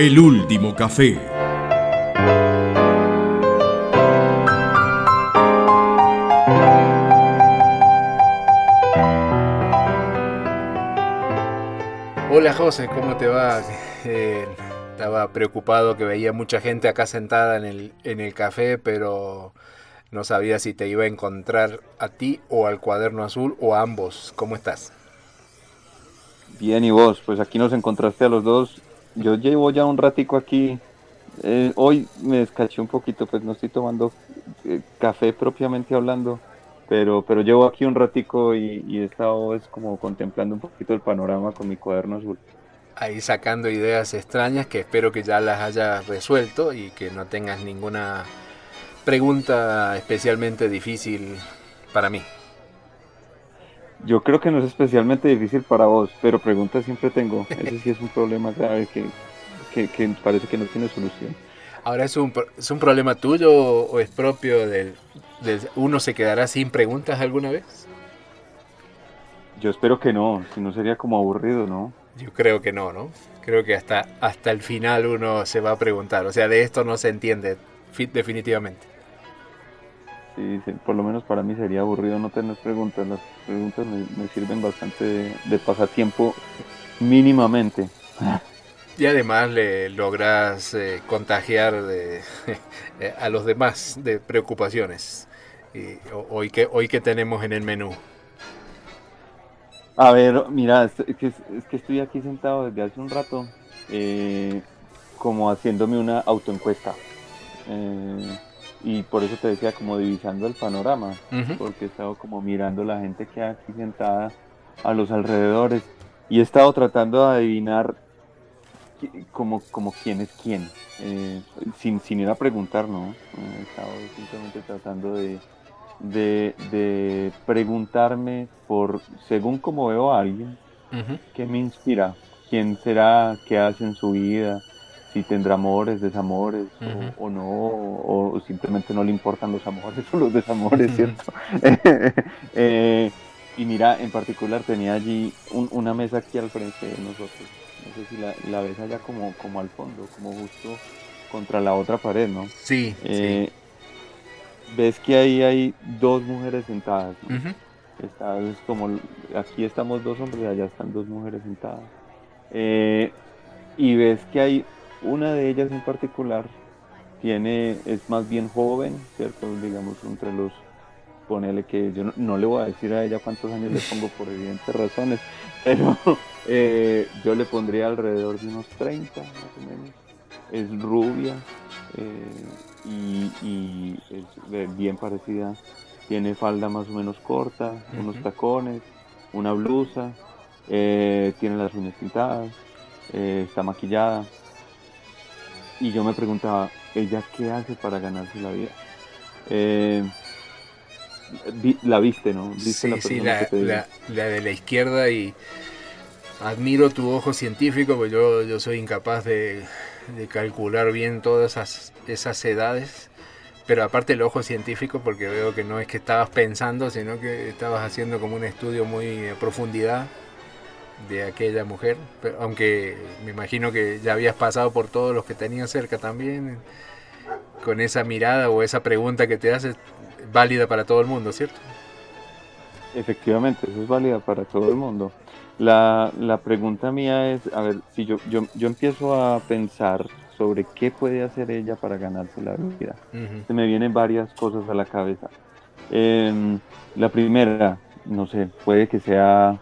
El último café. Hola José, ¿cómo te va? Eh, estaba preocupado que veía mucha gente acá sentada en el, en el café, pero no sabía si te iba a encontrar a ti o al cuaderno azul o a ambos. ¿Cómo estás? Bien, y vos, pues aquí nos encontraste a los dos. Yo llevo ya un ratico aquí. Eh, hoy me descaché un poquito, pues no estoy tomando eh, café propiamente hablando, pero, pero llevo aquí un ratico y, he estado es como contemplando un poquito el panorama con mi cuaderno azul. Ahí sacando ideas extrañas que espero que ya las hayas resuelto y que no tengas ninguna pregunta especialmente difícil para mí. Yo creo que no es especialmente difícil para vos, pero preguntas siempre tengo. Ese sí es un problema grave que, que, que parece que no tiene solución. Ahora, ¿es un, ¿es un problema tuyo o es propio del, del... ¿Uno se quedará sin preguntas alguna vez? Yo espero que no, si no sería como aburrido, ¿no? Yo creo que no, ¿no? Creo que hasta, hasta el final uno se va a preguntar. O sea, de esto no se entiende definitivamente. Sí, sí, por lo menos para mí sería aburrido no tener preguntas. Las preguntas me, me sirven bastante de, de, pasatiempo mínimamente. Y además le logras eh, contagiar de, a los demás de preocupaciones. Y hoy que hoy que tenemos en el menú. A ver, mira, es que, es que estoy aquí sentado desde hace un rato, eh, como haciéndome una autoencuesta. Eh, y por eso te decía, como divisando el panorama, uh -huh. porque he estado como mirando la gente que hay aquí sentada a los alrededores y he estado tratando de adivinar como, como quién es quién, eh, sin, sin ir a preguntar, ¿no? He estado simplemente tratando de, de, de preguntarme por, según como veo a alguien, uh -huh. qué me inspira, quién será, qué hace en su vida, si tendrá amores, desamores uh -huh. o, o, no, o, o, simplemente no le importan los amores o los desamores, ¿cierto? eh, y mira, en particular tenía allí un, una mesa aquí al frente de nosotros. No sé si la, la, ves allá como, como al fondo, como justo contra la otra pared, ¿no? Sí. Eh, sí. Ves que ahí hay dos mujeres sentadas, ¿no? Uh -huh. Está, es como, aquí estamos dos hombres y allá están dos mujeres sentadas. Eh, y ves que hay una de ellas en particular tiene, es más bien joven, ¿cierto? Digamos, entre los, ponele que yo no, no, le voy a decir a ella cuántos años le pongo por evidentes razones, pero eh, yo le pondría alrededor de unos 30 más o menos. Es rubia eh, y, y, es bien parecida, tiene falda más o menos corta, uh -huh. unos tacones, una blusa, eh, tiene las uñas pintadas, está maquillada y yo me preguntaba, ¿ella qué hace para ganarse la vida? Eh, vi, la viste, ¿no? ¿Viste sí, la, sí, la, la, la, de la izquierda y admiro tu ojo científico, porque yo, yo soy incapaz de, de calcular bien todas esas, esas edades. Pero aparte el ojo científico, porque veo que no es que estabas pensando, sino que estabas haciendo como un estudio muy a profundidad de aquella mujer, aunque me imagino que ya habías pasado por todos los que tenías cerca también, con esa mirada o esa pregunta que te haces, válida para todo el mundo, ¿cierto? Efectivamente, eso es válida para todo el mundo. La, la pregunta mía es, a ver, si yo, yo, yo empiezo a pensar sobre qué puede hacer ella para ganarse la vida, uh -huh. se me vienen varias cosas a la cabeza. Eh, la primera, no sé, puede que sea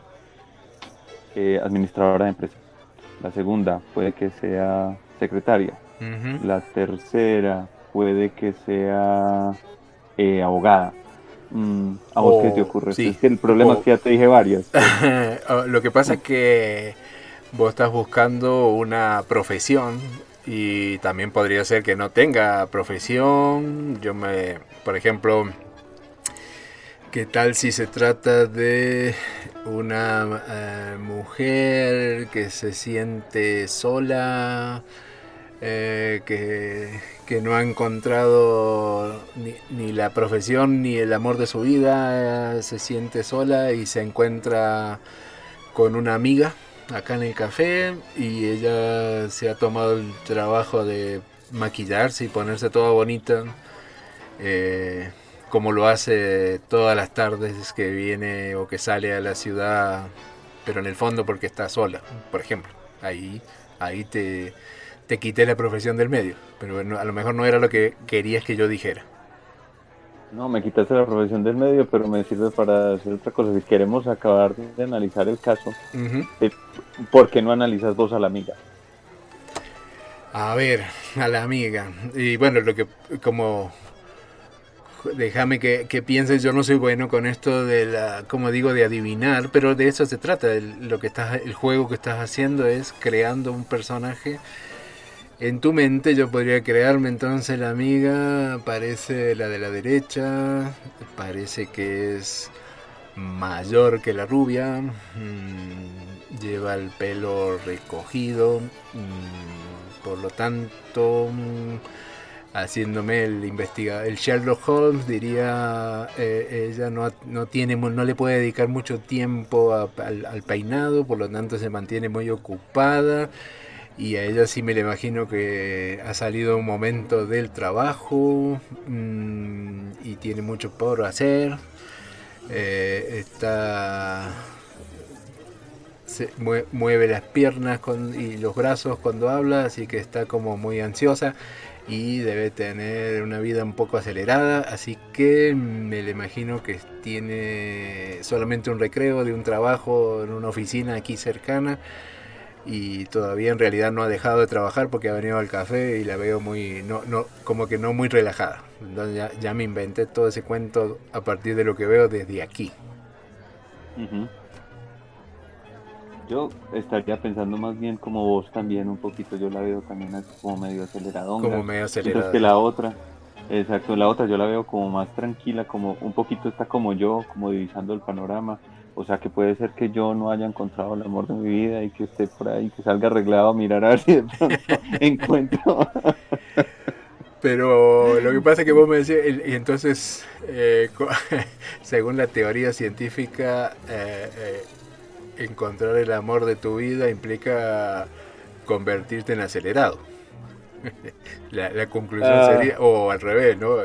eh, administradora de empresa. La segunda puede que sea secretaria. Uh -huh. La tercera puede que sea eh, abogada. Mm, ¿A vos oh, qué te ocurre? Sí. Es que el problema oh. es que ya te dije varias. Lo que pasa es que vos estás buscando una profesión y también podría ser que no tenga profesión. Yo me, por ejemplo, ¿Qué tal si se trata de una eh, mujer que se siente sola, eh, que, que, no ha encontrado ni, la profesión ni el amor de su vida, eh, se siente sola y se encuentra con una amiga acá en el café y ella se ha tomado el trabajo de maquillarse y ponerse toda bonita, como lo hace todas las tardes que viene o que sale a la ciudad, pero en el fondo porque está sola, por ejemplo. Ahí, ahí te, te quité la profesión del medio, pero a lo mejor no era lo que querías que yo dijera. No, me quitaste la profesión del medio, pero me sirve para hacer otra cosa. Si queremos acabar de analizar el caso, eh, ¿por qué no analizas vos a la amiga? A ver, a la amiga. Y bueno, lo que como déjame que, que, pienses, yo no soy bueno con esto de la, como digo, de adivinar, pero de eso se trata. El, lo que estás, el juego que estás haciendo es creando un personaje en tu mente yo podría crearme entonces la amiga, parece la de la derecha, parece que es mayor que la rubia, mm, lleva el pelo recogido, mm, por lo tanto, mm, haciéndome el investigador, el Sherlock Holmes diría, eh, ella no, no, tiene, no le puede dedicar mucho tiempo al peinado, por lo tanto se mantiene muy ocupada y a ella sí me le imagino que ha salido un momento del trabajo mm, y tiene mucho por hacer. Eh, está se mueve, las piernas y los brazos cuando habla, así que está como muy ansiosa y debe tener una vida un poco acelerada, así que me le imagino que tiene solamente un recreo de un trabajo en una oficina aquí cercana y todavía en realidad no ha dejado de trabajar porque ha venido al café y la veo muy, no, no, como que no muy relajada. Entonces ya, ya me inventé todo ese cuento a partir de lo que veo desde aquí. Yo estaría pensando más bien como vos también un poquito, yo la veo también como medio acelerada Como medio acelerada. que la otra, exacto, la otra yo la veo como más tranquila, como un poquito está como yo, como divisando el panorama o sea, que puede ser que yo no haya encontrado el amor de mi vida y que esté por ahí, que salga arreglado a mirar a ver si de pronto encuentro. Pero lo que pasa es que vos me decías, y entonces, eh, según la teoría científica, eh, eh, encontrar el amor de tu vida implica convertirte en acelerado. La, conclusión ah. sería, o al revés, ¿no?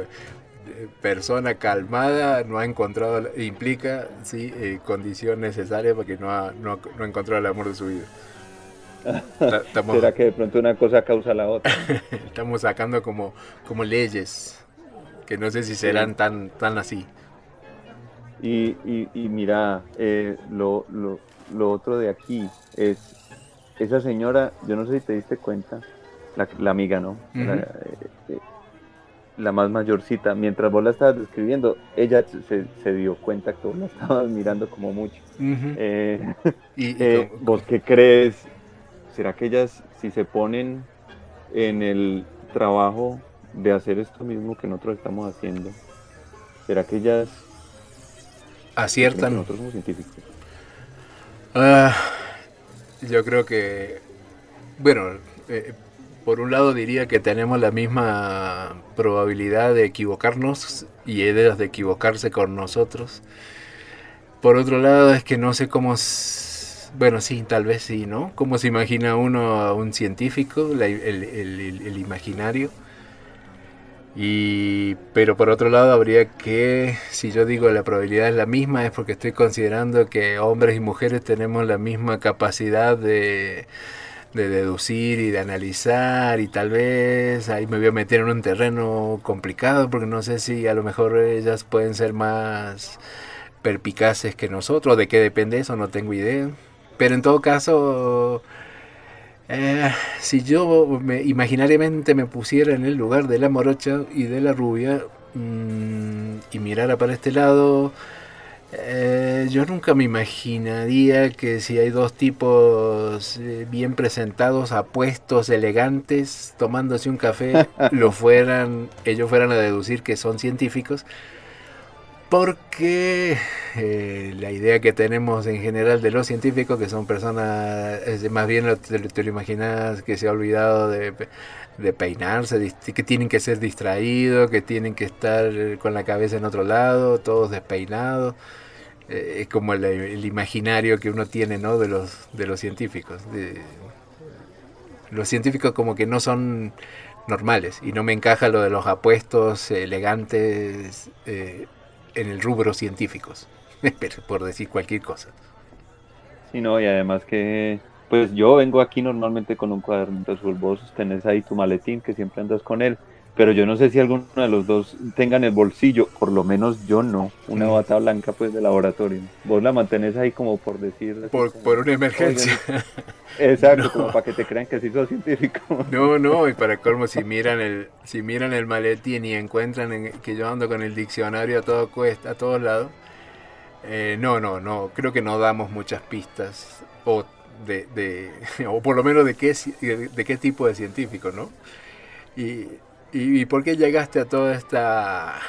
persona calmada no ha encontrado, implica sí, eh, condición necesaria porque no ha, no, no ha encontrado el amor de su vida. ¿Será que de pronto una cosa causa la otra? Estamos sacando como, como leyes que no sé si serán tan, tan así. Y, y, mira, eh, lo, lo, lo, otro de aquí es, esa señora, yo no sé si te diste cuenta, la, amiga, ¿no? la más mayorcita, mientras vos la estabas describiendo, ella se, dio cuenta que vos la estabas mirando como mucho. Eh, ¿Y, eh, ¿Vos qué crees? ¿Será que ellas, si se ponen en el trabajo de hacer esto mismo que nosotros estamos haciendo, ¿será que ellas aciertan? Nosotros somos científicos. Ah, yo creo que, bueno, eh, por un lado diría que tenemos la misma probabilidad de equivocarnos y ellas de equivocarse con nosotros. Por otro lado es que no sé cómo... Bueno, sí, tal vez sí, ¿no? ¿Cómo se imagina uno a un científico, el, imaginario? Y, pero por otro lado habría que, si yo digo la probabilidad es la misma, es porque estoy considerando que hombres y mujeres tenemos la misma capacidad de, de deducir y de analizar y tal vez ahí me voy a meter en un terreno complicado porque no sé si a lo mejor ellas pueden ser más perpicaces que nosotros, de qué depende eso, no tengo idea. Pero en todo caso, eh, si yo me, imaginariamente me pusiera en el lugar de la morocha y de la rubia mm, y mirara para este lado, eh, yo nunca me imaginaría que si hay dos tipos eh, bien presentados, apuestos, elegantes, tomándose un café, lo fueran, ellos fueran a deducir que son científicos, porque eh, la idea que tenemos en general de los científicos, que son personas, más bien te, lo imaginas que se ha olvidado de, de peinarse, que tienen que ser distraídos, que tienen que estar con la cabeza en otro lado, todos despeinados eh, es como el, imaginario que uno tiene ¿no? de, los, de los científicos. los científicos como que no son normales y no me encaja lo de los apuestos elegantes eh, en el rubro científicos, por decir cualquier cosa. Sí, no, y además que pues yo vengo aquí normalmente con un cuaderno azul, vos tenés ahí tu maletín que siempre andas con él pero yo no sé si alguno de los dos tenga en el bolsillo, por lo menos yo no, una bata blanca pues de laboratorio. Vos la mantenés ahí como por decir... Por, por una emergencia. exacto, como para que te crean que sí sos científico. No, no, y para colmo, si miran el, si miran el maletín y encuentran que yo ando con el diccionario a, todo cuesta, a todos lados, eh, no, no, no, creo que no damos muchas pistas, o, de, de, o por lo menos de qué, de qué tipo de científico, ¿no? Y ¿Y, por qué llegaste a toda esta...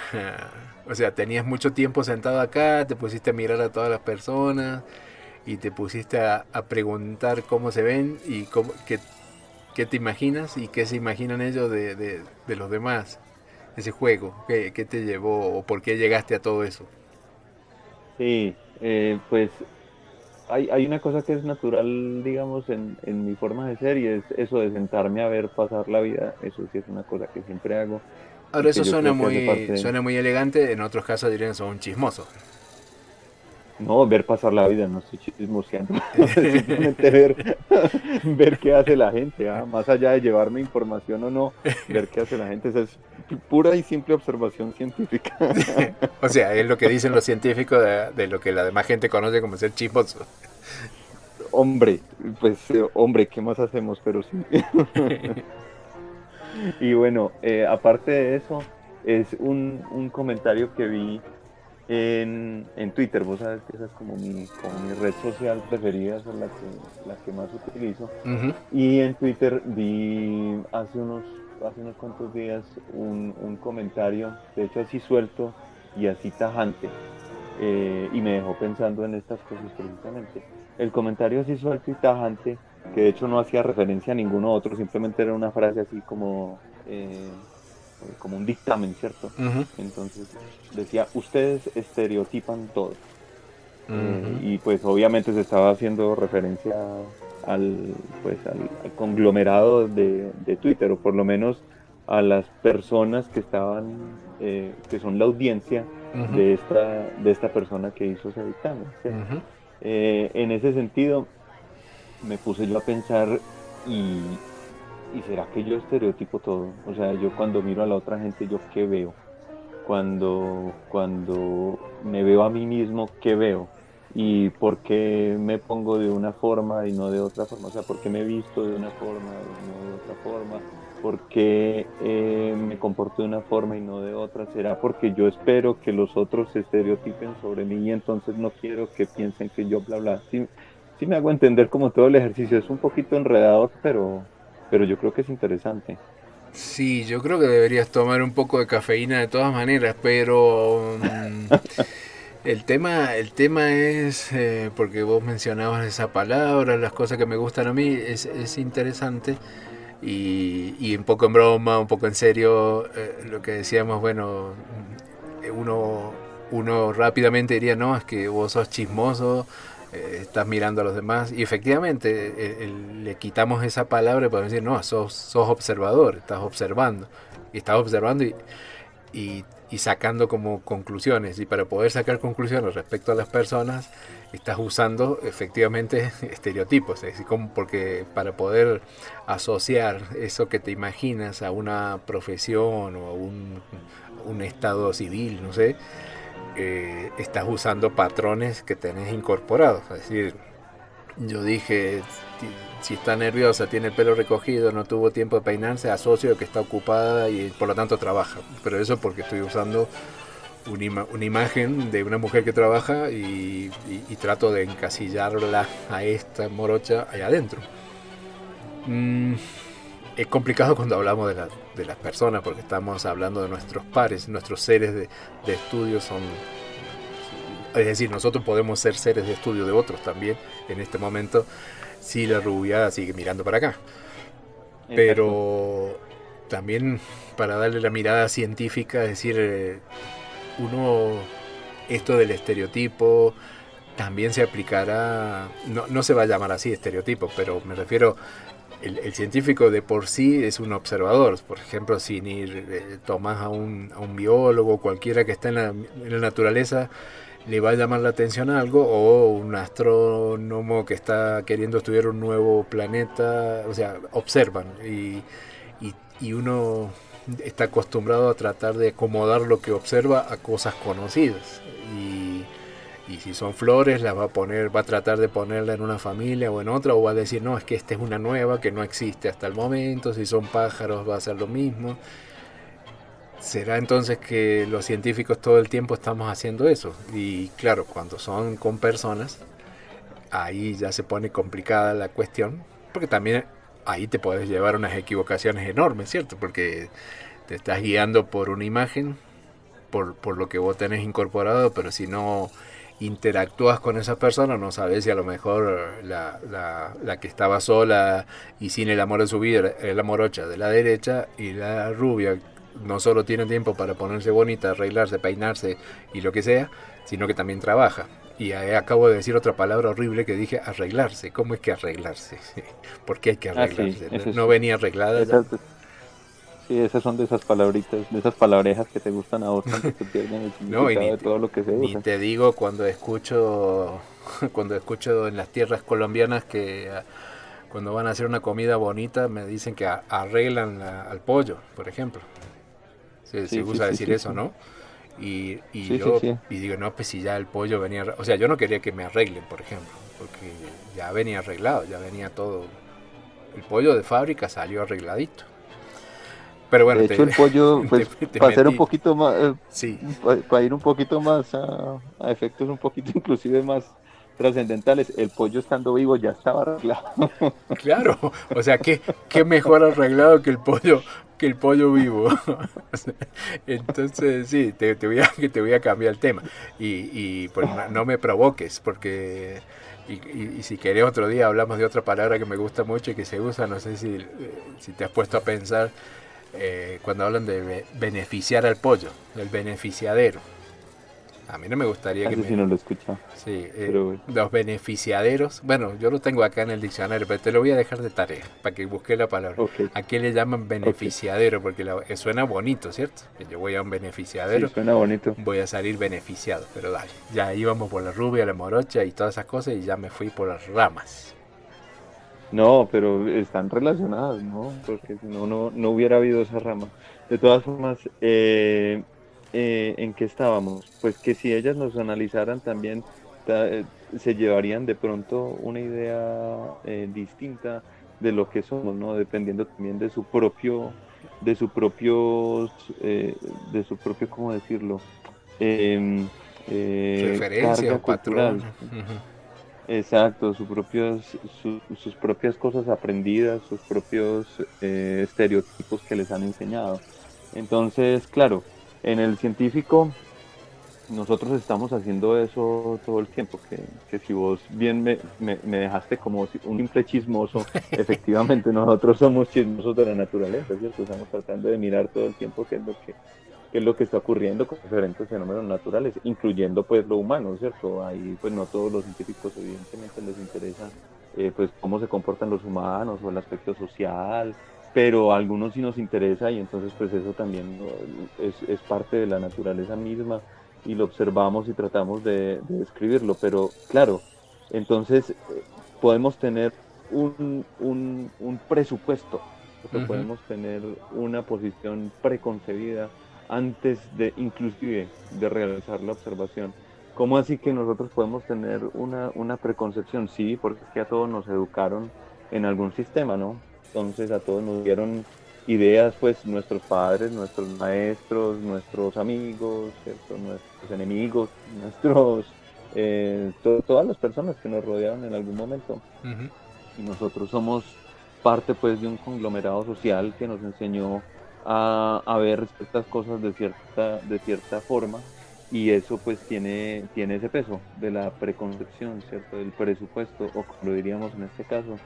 O sea, tenías mucho tiempo sentado acá, te pusiste a mirar a todas las personas y te pusiste a, preguntar cómo se ven y cómo, qué, qué, te imaginas y qué se imaginan ellos de, de, los demás, ese juego, ¿qué, ¿qué, te llevó o por qué llegaste a todo eso. Sí, eh, pues hay, hay una cosa que es natural, digamos, en, en, mi forma de ser y es eso de sentarme a ver pasar la vida. Eso sí es una cosa que siempre hago. Ahora eso suena muy, suena muy elegante, en otros casos dirían son chismosos. No, ver pasar la vida, no estoy chismoseando. Simplemente ver, ver qué hace la gente, ¿ah? más allá de llevarme información o no, ver qué hace la gente. es pura y simple observación científica. o sea, es lo que dicen los científicos de, lo que la demás gente conoce como ser chismoso. Hombre, pues eh, hombre, ¿qué más hacemos? Pero sí. y bueno, eh, aparte de eso, es un, un comentario que vi en, en, Twitter, vos sabes que esa es como mi, como mi red social preferida, es la que, la que más utilizo. Y en Twitter vi hace unos, hace unos cuantos días un, un comentario, de hecho así suelto y así tajante, eh, y me dejó pensando en estas cosas precisamente. El comentario así suelto y tajante, que de hecho no hacía referencia a ninguno otro, simplemente era una frase así como... Eh, como un dictamen, ¿cierto? Entonces decía, ustedes estereotipan todo. Eh, y pues obviamente se estaba haciendo referencia al, pues, al, conglomerado de, Twitter, o por lo menos a las personas que estaban, eh, que son la audiencia de, esta, de esta persona que hizo ese dictamen. Eh, en ese sentido, me puse yo a pensar y, ¿y será que yo estereotipo todo? O sea, yo cuando miro a la otra gente, ¿yo qué veo? Cuando, cuando me veo a mí mismo, ¿qué veo? ¿Y por qué me pongo de una forma y no de otra forma? O sea, ¿por qué me visto de una forma y no de otra forma? ¿Por qué eh, me comporto de una forma y no de otra? ¿Será porque yo espero que los otros se estereotipen sobre mí y entonces no quiero que piensen que yo bla bla? Sí, sí me hago entender como todo el ejercicio. Es un poquito enredador, pero, pero yo creo que es interesante. Sí, yo creo que deberías tomar un poco de cafeína de todas maneras, pero mm, el tema, el tema es eh, porque vos mencionabas esa palabra, las cosas que me gustan a mí, es, es interesante y, y, un poco en broma, un poco en serio, eh, lo que decíamos, bueno, uno, uno rápidamente diría, no, es que vos sos chismoso, eh, estás mirando a los demás. Y efectivamente, eh, le quitamos esa palabra para decir, no, sos, sos observador, estás observando. Y estás observando y, y, sacando como conclusiones. Y para poder sacar conclusiones respecto a las personas, estás usando efectivamente estereotipos. Es decir, como porque para poder asociar eso que te imaginas a una profesión o a un, un estado civil, no sé, eh, estás usando patrones que tenés incorporados. Es decir, yo dije, si está nerviosa, tiene el pelo recogido, no tuvo tiempo de peinarse, asocio que está ocupada y por lo tanto trabaja. Pero eso porque estoy usando una, imagen de una mujer que trabaja y, trato de encasillarla a esta morocha allá adentro. Mm, es complicado cuando hablamos de, de, las personas porque estamos hablando de nuestros pares, nuestros seres de, estudio son... Es decir, nosotros podemos ser seres de estudio de otros también en este momento si la rubia sigue mirando para acá. Pero también para darle la mirada científica, es decir, eh, uno esto del estereotipo también se aplicará, no, no se va a llamar así estereotipo, pero me refiero el, científico de por sí es un observador. Por ejemplo, si ni eh, tomas a un, a un biólogo, cualquiera que esté en la, en la, naturaleza, le va a llamar la atención algo, o un astrónomo que está queriendo estudiar un nuevo planeta, o sea, observan y, y, y uno está acostumbrado a tratar de acomodar lo que observa a cosas conocidas. Y y si son flores, la va a poner, va a tratar de ponerla en una familia o en otra, o va a decir, no, es que esta es una nueva que no existe hasta el momento, si son pájaros va a ser lo mismo. ¿Será entonces que los científicos todo el tiempo estamos haciendo eso? Y claro, cuando son con personas, ahí ya se pone complicada la cuestión, porque también ahí te puedes llevar unas equivocaciones enormes, ¿cierto? Porque te estás guiando por una imagen, por, por lo que vos tenés incorporado, pero si no interactúas con esa persona, no sabes si a lo mejor la, la, que estaba sola y sin el amor de su vida es la morocha de la derecha y la rubia no solo tiene tiempo para ponerse bonita, arreglarse, peinarse y lo que sea, sino que también trabaja. Y acabo de decir otra palabra horrible que dije arreglarse. ¿Cómo es que arreglarse? ¿Por qué hay que ah, arreglarse? ¿No venía arreglada? Sí, esas son de esas palabritas, de esas palabrejas que te gustan a vos que te pierden el no, de todo lo que se Ni te digo cuando escucho, cuando escucho en las tierras colombianas que ah, cuando van a hacer una comida bonita me dicen que arreglan al pollo, por ejemplo. Se, sí, usa decir eso, ¿no? Y, y yo y digo, no, pues si ya el pollo venía... O sea, yo no quería que me arreglen, por ejemplo, porque ya venía arreglado, ya venía todo... El pollo de fábrica salió arregladito. Pero bueno, de hecho, el pollo, pues, para ser un poquito más, eh, para, ir un poquito más a, efectos un poquito inclusive más trascendentales, el pollo estando vivo ya estaba arreglado. Claro, o sea, ¿qué, qué mejor arreglado que el pollo que el pollo vivo. Entonces, sí, te, voy a, te voy a cambiar el tema. Y, y pues, no me provoques, porque y, si querés otro día hablamos de otra palabra que me gusta mucho y que se usa, no sé si, eh, si te has puesto a pensar eh, cuando hablan de beneficiar al pollo, el beneficiadero. A mí no me gustaría que me... Si no lo escucha. Sí, eh, los beneficiaderos. Bueno, yo lo tengo acá en el diccionario, pero te lo voy a dejar de tarea para que busque la palabra. ¿A qué le llaman beneficiadero? Porque eh, suena bonito, ¿cierto? Yo voy a un beneficiadero. suena bonito. Voy a salir beneficiado, pero dale. Ya íbamos por la rubia, la morocha y todas esas cosas y ya me fui por las ramas. No, pero están relacionadas, ¿no? Porque si no, no, hubiera habido esa rama. De todas formas, eh, eh, ¿en qué estábamos? Pues que si ellas nos analizaran también, eh, se llevarían de pronto una idea distinta de lo que somos, ¿no? Dependiendo también de su propio, de su propio, de su propio, ¿cómo decirlo? Em, Referencia patrón. Exacto, sus propios, sus propias cosas aprendidas, sus propios eh, estereotipos que les han enseñado. Entonces, claro, en el científico nosotros estamos haciendo eso todo el tiempo, que, si vos bien me, me, dejaste como un simple chismoso, efectivamente nosotros somos chismosos de la naturaleza, ¿cierto? Estamos tratando de mirar todo el tiempo qué es lo que qué es lo que está ocurriendo con diferentes fenómenos naturales, incluyendo pues lo humano, ¿cierto? Ahí pues no todos los científicos evidentemente les interesa eh, pues cómo se comportan los humanos o el aspecto social, pero a algunos sí nos interesa y entonces pues eso también es, es parte de la naturaleza misma y lo observamos y tratamos de, describirlo, pero claro, entonces eh, podemos tener un, un, un presupuesto, podemos tener una posición preconcebida antes de inclusive de realizar la observación. ¿Cómo así que nosotros podemos tener una, una preconcepción? Sí, porque es que a todos nos educaron en algún sistema, ¿no? Entonces a todos nos dieron ideas, pues nuestros padres, nuestros maestros, nuestros amigos, nuestros enemigos, nuestros, eh, todas las personas que nos rodearon en algún momento. Y nosotros somos parte pues de un conglomerado social que nos enseñó a, ver estas cosas de cierta, de cierta forma y eso pues tiene, tiene ese peso de la preconcepción, ¿cierto? Del presupuesto o como lo diríamos en este caso,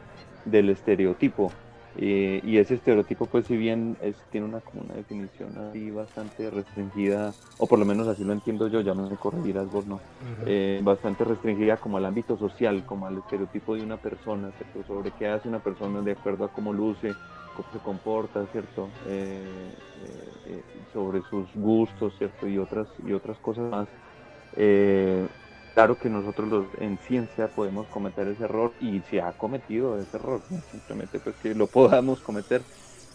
del estereotipo. Eh, y ese estereotipo, pues si bien es, tiene una, como una definición así bastante restringida, o por lo menos así lo entiendo yo, ya no me corregirás vos, ¿no? Eh, bastante restringida como al ámbito social, como al estereotipo de una persona, ¿cierto? Sobre qué hace una persona de acuerdo a cómo luce, se comporta, ¿cierto? Eh, sobre sus gustos, ¿cierto? Y otras, y otras cosas más. Claro que nosotros los, en ciencia podemos cometer ese error y se ha cometido ese error, no simplemente pues que lo podamos cometer,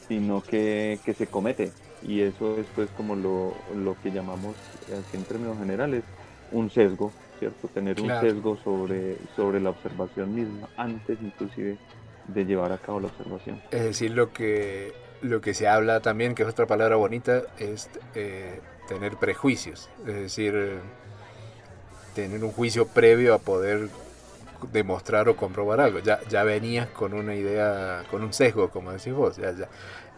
sino que, se comete. Y eso es pues como lo, que llamamos así en términos generales un sesgo, ¿cierto? Tener un sesgo sobre, sobre la observación misma, antes inclusive de llevar a cabo la observación. Es decir, lo que, lo que se habla también, que es otra palabra bonita, es eh, tener prejuicios. Es decir, tener un juicio previo a poder demostrar o comprobar algo. Ya, ya venías con una idea, con un sesgo, como decís vos. Ya,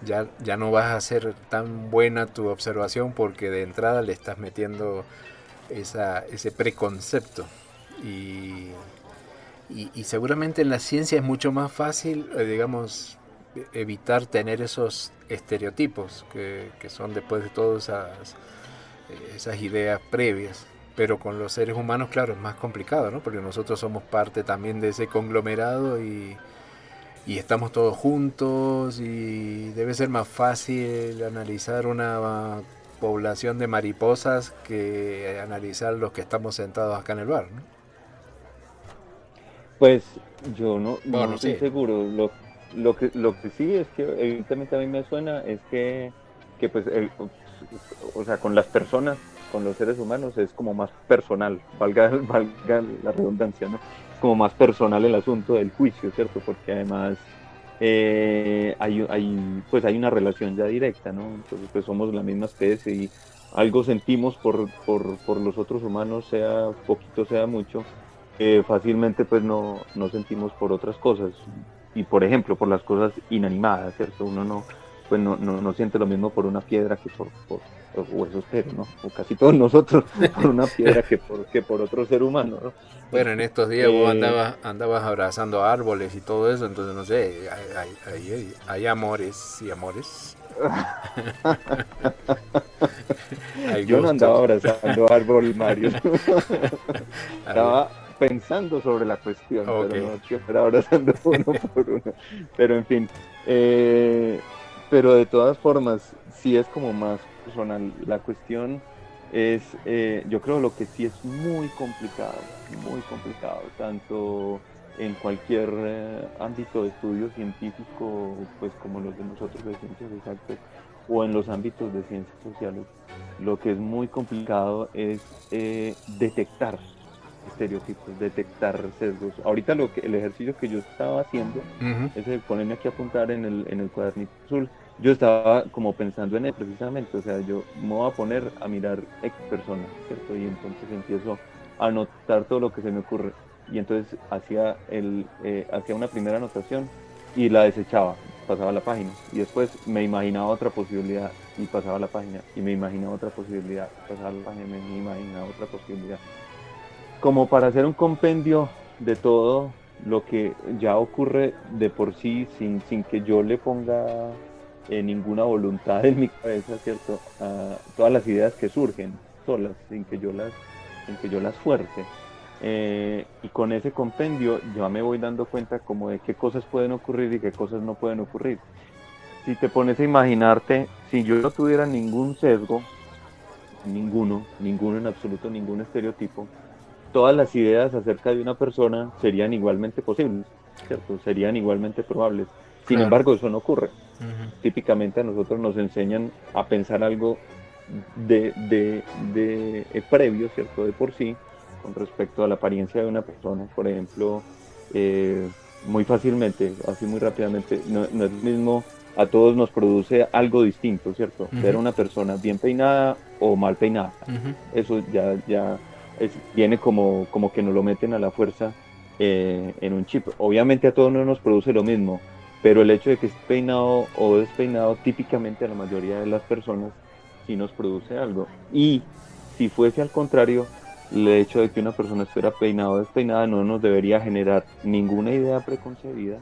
ya, ya, no vas a ser tan buena tu observación porque de entrada le estás metiendo esa, ese preconcepto. Y, y, seguramente en la ciencia es mucho más fácil, eh, digamos, evitar tener esos estereotipos que, que son después de todas esas, esas ideas previas. Pero con los seres humanos, claro, es más complicado, ¿no? Porque nosotros somos parte también de ese conglomerado y, estamos todos juntos y debe ser más fácil analizar una población de mariposas que analizar los que estamos sentados acá en el bar, ¿no? Pues yo no, estoy seguro. Lo, lo, que, lo que sí es que evidentemente a mí me suena es que, que pues, o sea, con las personas con los seres humanos es como más personal, valga, valga la redundancia, ¿no? Como más personal el asunto del juicio, ¿cierto? Porque además eh, hay, hay, pues hay una relación ya directa, ¿no? Entonces pues somos la misma especie y algo sentimos por, por, por los otros humanos, sea poquito, sea mucho, fácilmente pues no, no sentimos por otras cosas. Y por ejemplo, por las cosas inanimadas, ¿cierto? Uno no, pues no, no, no siente lo mismo por una piedra que por, por o eso espero, ¿no? O casi todos nosotros por una piedra que por, que por otro ser humano, ¿no? Bueno, en estos días vos eh, andabas, andabas abrazando árboles y todo eso, entonces no sé, hay, hay, hay, amores y amores. Yo no andaba abrazando árboles, Mario. Estaba pensando sobre la cuestión, pero no abrazando uno por uno. Pero en fin, eh, pero de todas formas, sí es como más personal. La cuestión es, eh, yo creo lo que sí es muy complicado, muy complicado, tanto en cualquier eh, ámbito de estudio científico, pues como los de nosotros de ciencias exactas, o en los ámbitos de ciencias sociales, lo que es muy complicado es eh, detectar estereotipos, detectar sesgos. Ahorita lo que, el ejercicio que yo estaba haciendo es el ponerme aquí a apuntar en el, en el cuadernito azul yo estaba como pensando en él precisamente, o sea, yo me voy a poner a mirar X personas, ¿cierto? Y entonces empiezo a anotar todo lo que se me ocurre. Y entonces hacía, el, eh, hacía una primera anotación y la desechaba, pasaba la página. Y después me imaginaba otra posibilidad y pasaba la página. Y me imaginaba otra posibilidad, pasaba la página y me imaginaba otra posibilidad. Como para hacer un compendio de todo lo que ya ocurre de por sí sin, sin que yo le ponga eh, ninguna voluntad en mi cabeza, ¿cierto? A todas las ideas que surgen solas, sin que yo las, sin que yo las fuerce. Eh, y con ese compendio ya me voy dando cuenta como de qué cosas pueden ocurrir y qué cosas no pueden ocurrir. Si te pones a imaginarte, si yo no tuviera ningún sesgo, ninguno, ninguno en absoluto, ningún estereotipo, todas las ideas acerca de una persona serían igualmente posibles, ¿cierto? Serían igualmente probables. Sin embargo, eso no ocurre. Típicamente a nosotros nos enseñan a pensar algo de, de, de, eh, previo, ¿cierto? De por sí, con respecto a la apariencia de una persona. Por ejemplo, eh, muy fácilmente, así muy rápidamente, no, es lo mismo, a todos nos produce algo distinto, ¿cierto? Ver una persona bien peinada o mal peinada. Eso ya, ya viene como, como que nos lo meten a la fuerza eh, en un chip. Obviamente a todos no nos produce lo mismo pero el hecho de que esté peinado o despeinado típicamente a la mayoría de las personas sí nos produce algo. Y si fuese al contrario, el hecho de que una persona estuviera peinado o despeinada no nos debería generar ninguna idea preconcebida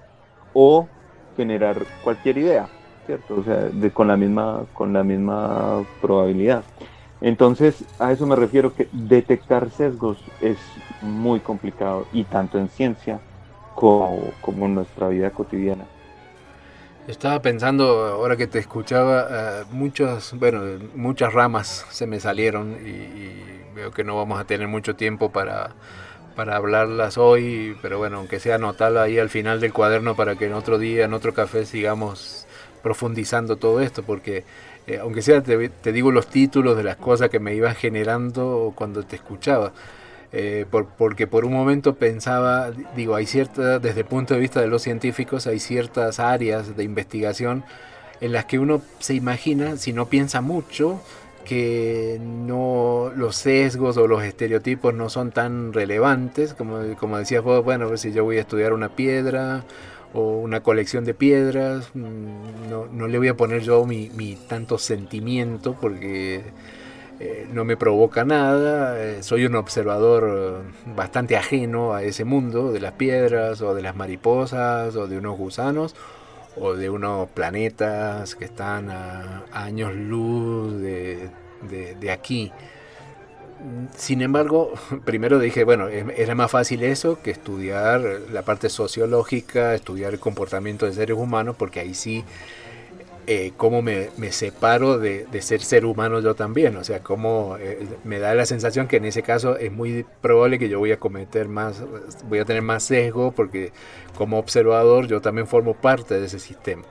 o generar cualquier idea, ¿cierto? O sea, con, la misma, con la misma probabilidad. Entonces, a eso me refiero que detectar sesgos es muy complicado y tanto en ciencia como, como en nuestra vida cotidiana. Estaba pensando, ahora que te escuchaba, eh, muchas, bueno, muchas ramas se me salieron y, veo que no vamos a tener mucho tiempo para, para hablarlas hoy, pero bueno, aunque sea anotarla ahí al final del cuaderno para que en otro día, en otro café, sigamos profundizando todo esto, porque eh, aunque sea te, digo los títulos de las cosas que me iban generando cuando te escuchaba. Eh, porque por un momento pensaba, digo, hay cierta, desde el punto de vista de los científicos, hay ciertas áreas de investigación en las que uno se imagina, si no piensa mucho, que no los sesgos o los estereotipos no son tan relevantes, como, como decías vos, bueno, si yo voy a estudiar una piedra o una colección de piedras, mm, no, no le voy a poner yo mi, mi tanto sentimiento porque eh, no me provoca nada, eh, soy un observador eh, bastante ajeno a ese mundo de las piedras o de las mariposas o de unos gusanos o de unos planetas que están a, años luz de, de, aquí. Sin embargo, primero dije, bueno, em, era más fácil eso que estudiar la parte sociológica, estudiar el comportamiento de seres humanos, porque ahí sí eh, cómo me, separo de, ser ser humano yo también. O sea, cómo eh, me da la sensación que en ese caso es muy probable que yo voy a cometer más, voy a tener más sesgo porque como observador yo también formo parte de ese sistema.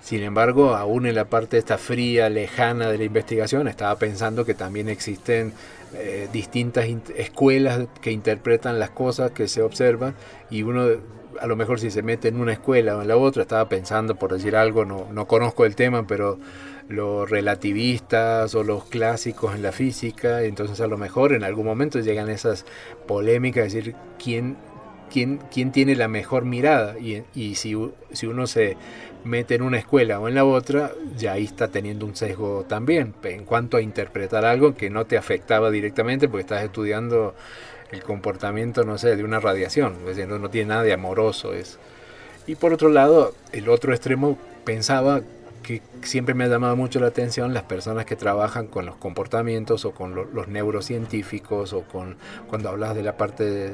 Sin embargo, aún en la parte esta fría, lejana de la investigación, estaba pensando que también existen eh, distintas escuelas que interpretan las cosas que se observan y uno a lo mejor si se mete en una escuela o en la otra, estaba pensando por decir algo, no, no conozco el tema, pero los relativistas o los clásicos en la física, entonces a lo mejor en algún momento llegan esas polémicas, es decir, quién, quién, tiene la mejor mirada y, si, uno se mete en una escuela o en la otra, ya ahí está teniendo un sesgo también, en cuanto a interpretar algo que no te afectaba directamente porque estás estudiando el comportamiento, no sé, de una radiación, es decir, no, tiene nada de amoroso eso. Y por otro lado, el otro extremo pensaba que siempre me ha llamado mucho la atención las personas que trabajan con los comportamientos o con los neurocientíficos o con cuando hablas de la parte de,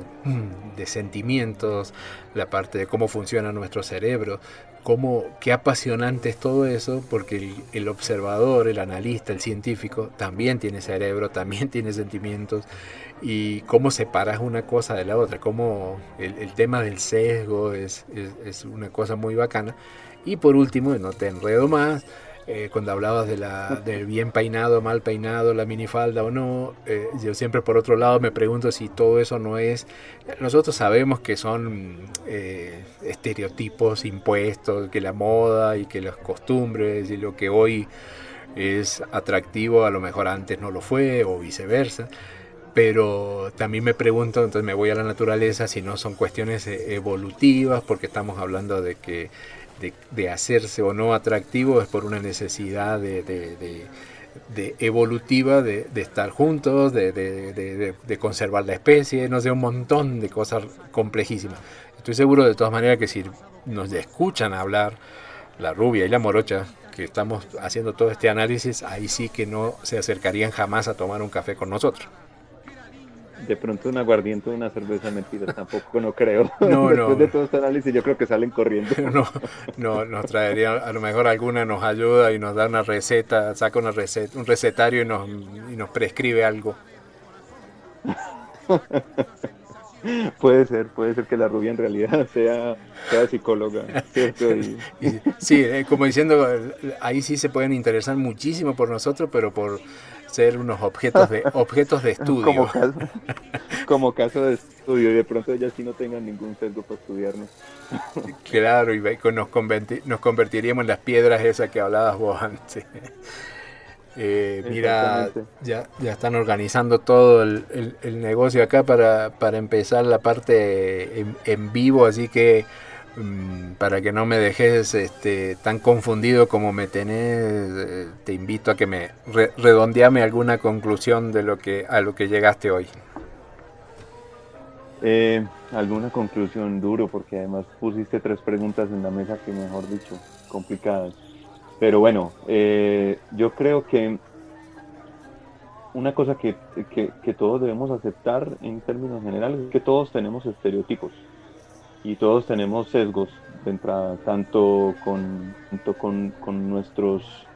de, sentimientos, la parte de cómo funciona nuestro cerebro, cómo, qué apasionante es todo eso, porque el, el observador, el analista, el científico también tiene cerebro, también tiene sentimientos y cómo separas una cosa de la otra, cómo el, tema del sesgo es, una cosa muy bacana. Y por último, no te enredo más, eh, cuando hablabas de la, del bien peinado, mal peinado, la minifalda o no, eh, yo siempre por otro lado me pregunto si todo eso no es, nosotros sabemos que son eh, estereotipos impuestos, que la moda y que las costumbres y lo que hoy es atractivo a lo mejor antes no lo fue o viceversa pero también me pregunto, entonces me voy a la naturaleza, si no son cuestiones evolutivas, porque estamos hablando de que de, hacerse o no atractivo es por una necesidad de, de, evolutiva de, estar juntos, de, conservar la especie, no sé, un montón de cosas complejísimas. Estoy seguro de todas maneras que si nos escuchan hablar la rubia y la morocha, que estamos haciendo todo este análisis, ahí sí que no se acercarían jamás a tomar un café con nosotros de pronto un aguardiente o una cerveza mentira, tampoco no creo. No, Después de todo este análisis yo creo que salen corriendo. No, no, nos traería, a lo mejor alguna nos ayuda y nos da una receta, saca una receta, un recetario y nos, y nos prescribe algo. puede ser, puede ser que la rubia en realidad sea, sea psicóloga, sí, eh, como diciendo, ahí sí se pueden interesar muchísimo por nosotros, pero por ser unos objetos de objetos de estudio. Como caso, como caso de estudio, y de pronto ellas sí no tengan ningún sesgo para estudiarnos. Claro, y nos, nos convertiríamos en las piedras esas que hablabas vos antes. Eh, mira, ya, ya están organizando todo el, negocio acá para, para, empezar la parte en, en vivo, así que para que no me dejes este, tan confundido como me tenés, eh, te invito a que me redondeame alguna conclusión de lo que a lo que llegaste hoy. Eh, alguna conclusión duro, porque además pusiste tres preguntas en la mesa que, mejor dicho, complicadas. Pero bueno, eh, yo creo que una cosa que, que, todos debemos aceptar en términos generales es que todos tenemos estereotipos y todos tenemos sesgos de entrada, tanto con, tanto con, con nuestros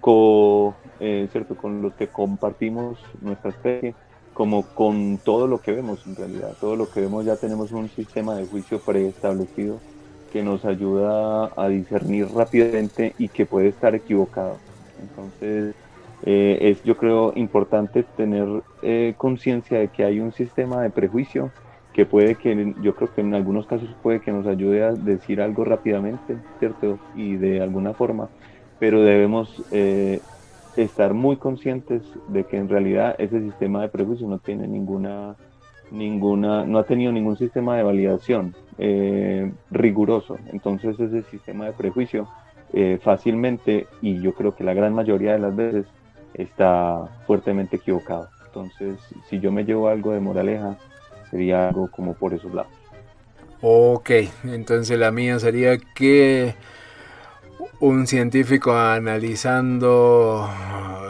co, eh, ¿cierto? con los que compartimos nuestra especie, como con todo lo que vemos en realidad. Todo lo que vemos ya tenemos un sistema de juicio preestablecido que nos ayuda a discernir rápidamente y que puede estar equivocado. Entonces, eh, es yo creo importante tener eh, conciencia de que hay un sistema de prejuicio que puede que, yo creo que en algunos casos puede que nos ayude a decir algo rápidamente, ¿cierto? Y de alguna forma, pero debemos eh, estar muy conscientes de que en realidad ese sistema de prejuicio no tiene ninguna, ninguna, no ha tenido ningún sistema de validación eh, riguroso. Entonces ese sistema de prejuicio eh, fácilmente, y yo creo que la gran mayoría de las veces, está fuertemente equivocado. Entonces, si yo me llevo algo de moraleja, sería algo como por esos lados. Ok, entonces la mía sería que un científico analizando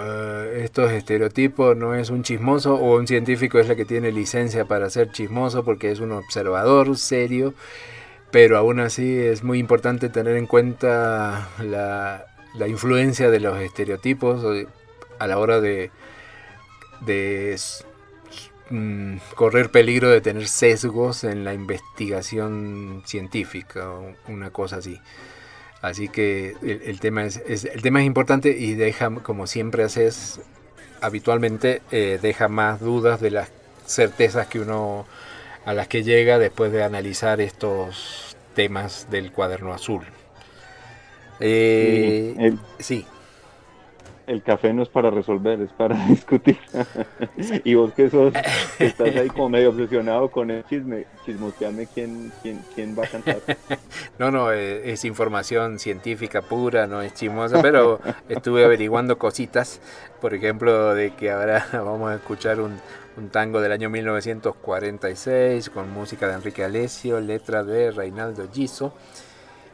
eh, estos estereotipos no es un chismoso o un científico es la que tiene licencia para ser chismoso porque es un observador serio, pero aún así es muy importante tener en cuenta la, influencia de los estereotipos a la hora de, de mm, correr peligro de tener sesgos en la investigación científica o una cosa así. Así que el, tema es, el tema es importante y deja, como siempre haces habitualmente, eh, deja más dudas de las certezas que uno a las que llega después de analizar estos temas del cuaderno azul. Eh, sí el café no es para resolver, es para discutir. y vos que sos, estás ahí como medio obsesionado con el chisme, chismoteame quién, quién, quién va a cantar. No, no, eh, es información científica pura, no es chismosa, pero estuve averiguando cositas, por ejemplo, de que ahora vamos a escuchar un, un tango del año 1946 con música de Enrique Alessio, letra de Reinaldo Giso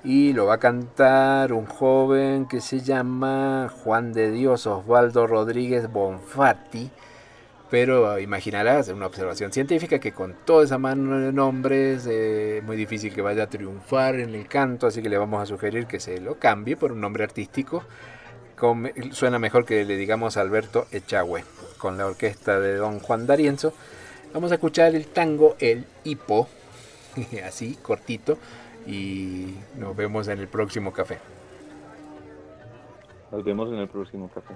y lo va a cantar un joven que se llama Juan de Dios Osvaldo Rodríguez Bonfatti. Pero imaginarás, una observación científica, que con toda esa mano de nombres es eh, muy difícil que vaya a triunfar en el canto, así que le vamos a sugerir que se lo cambie por un nombre artístico. suena mejor que le digamos Alberto Echagüe, con la orquesta de don Juan D'Arienzo. Vamos a escuchar el tango El Hipo, así, cortito, y nos vemos en el próximo café. Nos vemos en el próximo café.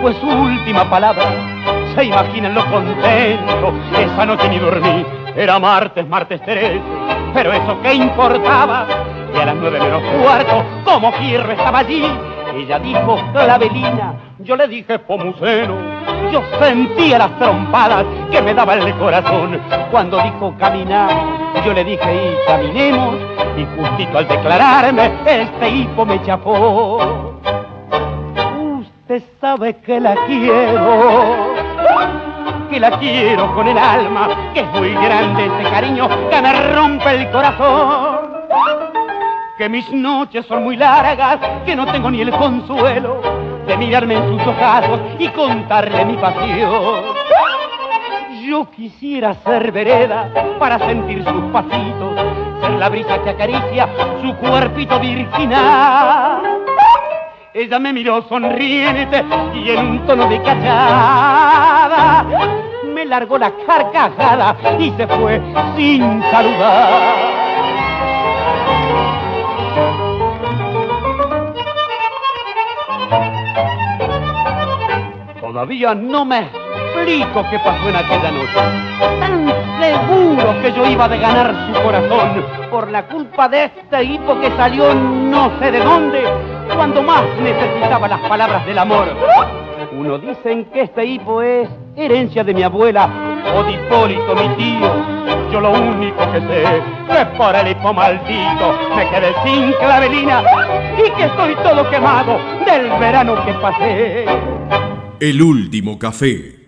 Fue su última palabra. Se imaginan lo contento, esa noche ni dormí. Era martes, martes 13, pero eso qué importaba. Y a las nueve menos cuarto, como Fierro estaba allí. Ella dijo clavelina, yo le dije pomuceno. Yo sentía las trompadas que me daba el corazón. Cuando dijo caminar, yo le dije y caminemos. Y justito al declararme, este hipo me chafó sabe que la quiero, que la quiero con el alma, que es muy grande este cariño que me rompe el corazón. que mis noches son muy largas, que no tengo ni el consuelo de mirarme en sus ojos y contarle mi pasión. Yo quisiera ser vereda para sentir sus pasitos, ser la brisa que acaricia su cuerpito virginal. Ella me miró sonriente y en un tono de cachada me largó la carcajada y se fue sin saludar. Todavía no me explico qué pasó en aquella noche. Tan seguro que yo iba de ganar su corazón por la culpa de este hipo que salió no sé de dónde cuando más necesitaba las palabras del amor. Uno dicen que este hipo es herencia de mi abuela o de Hipólito, mi tío. Yo lo único que sé es por el hipo maldito me quedé sin clavelina y que estoy todo quemado del verano que pasé. El último café.